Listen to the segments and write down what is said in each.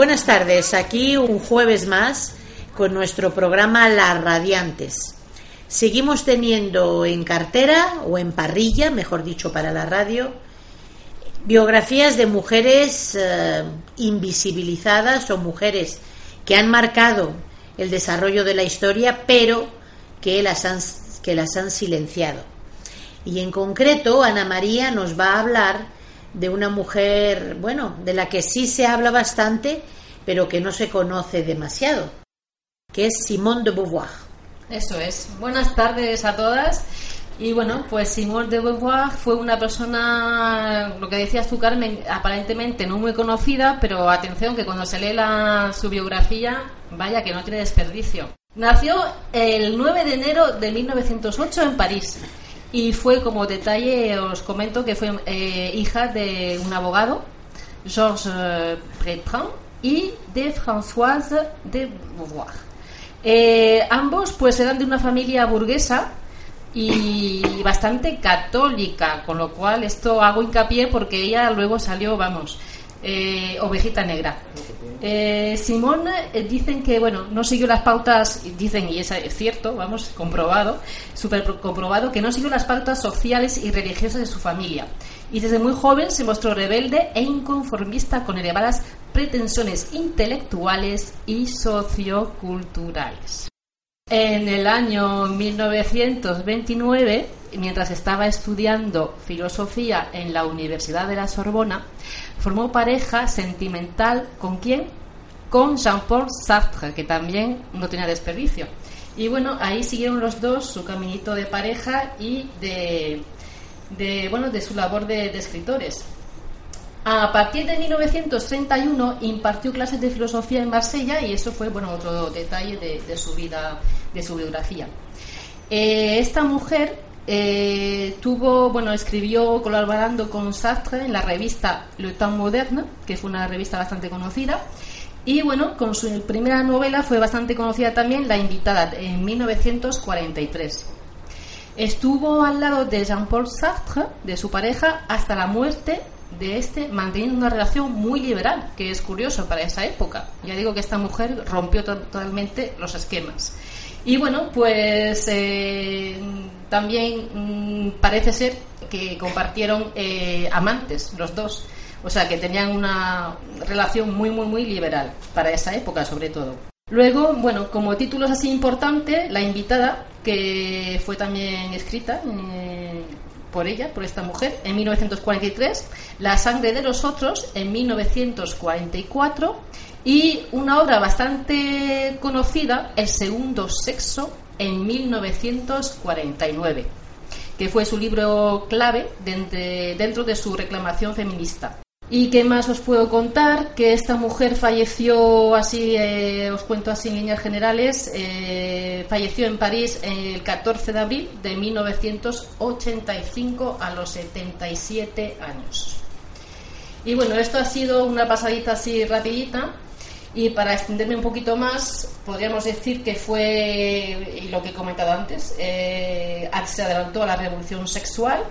Buenas tardes, aquí un jueves más con nuestro programa Las Radiantes. Seguimos teniendo en cartera o en parrilla, mejor dicho para la radio, biografías de mujeres eh, invisibilizadas o mujeres que han marcado el desarrollo de la historia, pero que las han, que las han silenciado. Y en concreto, Ana María nos va a hablar de una mujer, bueno, de la que sí se habla bastante, pero que no se conoce demasiado, que es Simone de Beauvoir. Eso es. Buenas tardes a todas. Y bueno, pues Simone de Beauvoir fue una persona, lo que decías tú, Carmen, aparentemente no muy conocida, pero atención que cuando se lee la, su biografía, vaya que no tiene desperdicio. Nació el 9 de enero de 1908 en París y fue como detalle, os comento que fue eh, hija de un abogado, Georges eh, Bertrand, y de Françoise de Beauvoir. Eh, ambos pues eran de una familia burguesa y bastante católica, con lo cual esto hago hincapié porque ella luego salió, vamos, eh, ovejita negra. Eh, Simón eh, dicen que bueno no siguió las pautas, dicen y es cierto, vamos comprobado, super comprobado que no siguió las pautas sociales y religiosas de su familia y desde muy joven se mostró rebelde e inconformista con elevadas pretensiones intelectuales y socioculturales. En el año 1929, mientras estaba estudiando filosofía en la Universidad de la Sorbona, formó pareja sentimental con quién? Con Jean-Paul Sartre, que también no tenía desperdicio. Y bueno, ahí siguieron los dos su caminito de pareja y de, bueno, de su labor de escritores. A partir de 1931 impartió clases de filosofía en Marsella y eso fue bueno otro detalle de, su vida, de su biografía. Eh, esta mujer eh, tuvo, bueno, escribió colaborando con Sartre en la revista Le Temps Moderne, que fue una revista bastante conocida. Y bueno, con su primera novela fue bastante conocida también, La Invitada, en 1943. Estuvo al lado de Jean-Paul Sartre, de su pareja, hasta la muerte de este, manteniendo una relación muy liberal, que es curioso para esa época. Ya digo que esta mujer rompió totalmente los esquemas. Y bueno, pues eh, también mm, parece ser que compartieron eh, amantes los dos. O sea, que tenían una relación muy, muy, muy liberal para esa época, sobre todo. Luego, bueno, como títulos así importantes, La invitada, que fue también escrita eh, por ella, por esta mujer, en 1943, La sangre de los otros, en 1944, y una obra bastante conocida, El segundo sexo, en 1949, que fue su libro clave dentro de su reclamación feminista. ¿Y qué más os puedo contar? Que esta mujer falleció, así eh, os cuento así en líneas generales, eh, falleció en París el 14 de abril de 1985 a los 77 años. Y bueno, esto ha sido una pasadita así rapidita. Y para extenderme un poquito más, podríamos decir que fue, y lo que he comentado antes, eh, se adelantó a la revolución sexual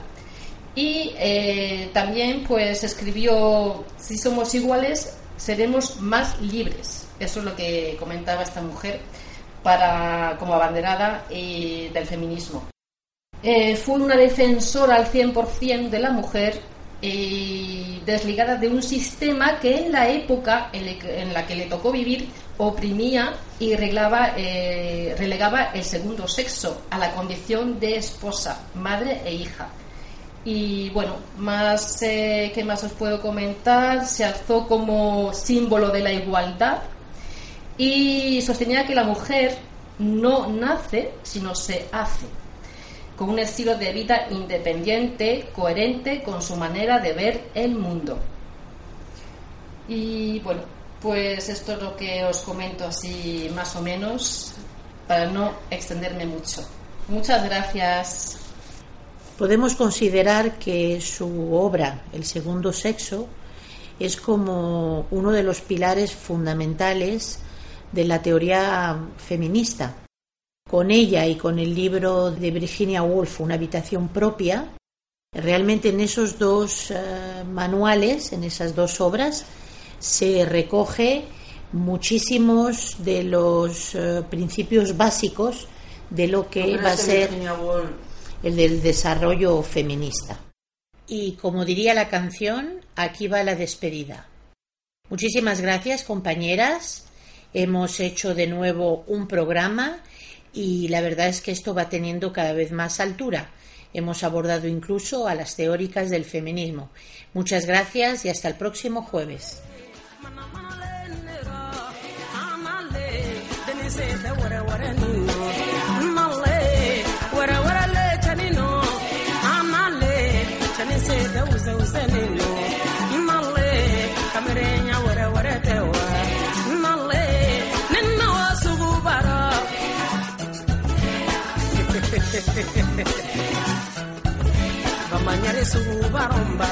y eh, también pues escribió, si somos iguales, seremos más libres. Eso es lo que comentaba esta mujer para, como abanderada eh, del feminismo. Eh, fue una defensora al 100% de la mujer y desligada de un sistema que en la época en la que le tocó vivir oprimía y reglaba, eh, relegaba el segundo sexo a la condición de esposa, madre e hija. Y bueno, más eh, ¿qué más os puedo comentar? Se alzó como símbolo de la igualdad y sostenía que la mujer no nace, sino se hace con un estilo de vida independiente, coherente con su manera de ver el mundo. Y bueno, pues esto es lo que os comento así más o menos para no extenderme mucho. Muchas gracias. Podemos considerar que su obra, El segundo sexo, es como uno de los pilares fundamentales de la teoría feminista. Con ella y con el libro de Virginia Woolf, Una habitación propia, realmente en esos dos eh, manuales, en esas dos obras, se recoge muchísimos de los eh, principios básicos de lo que va a ser el del desarrollo feminista. Y como diría la canción, aquí va la despedida. Muchísimas gracias, compañeras. Hemos hecho de nuevo un programa y la verdad es que esto va teniendo cada vez más altura. Hemos abordado incluso a las teóricas del feminismo. Muchas gracias y hasta el próximo jueves. bamanyare sugu baromba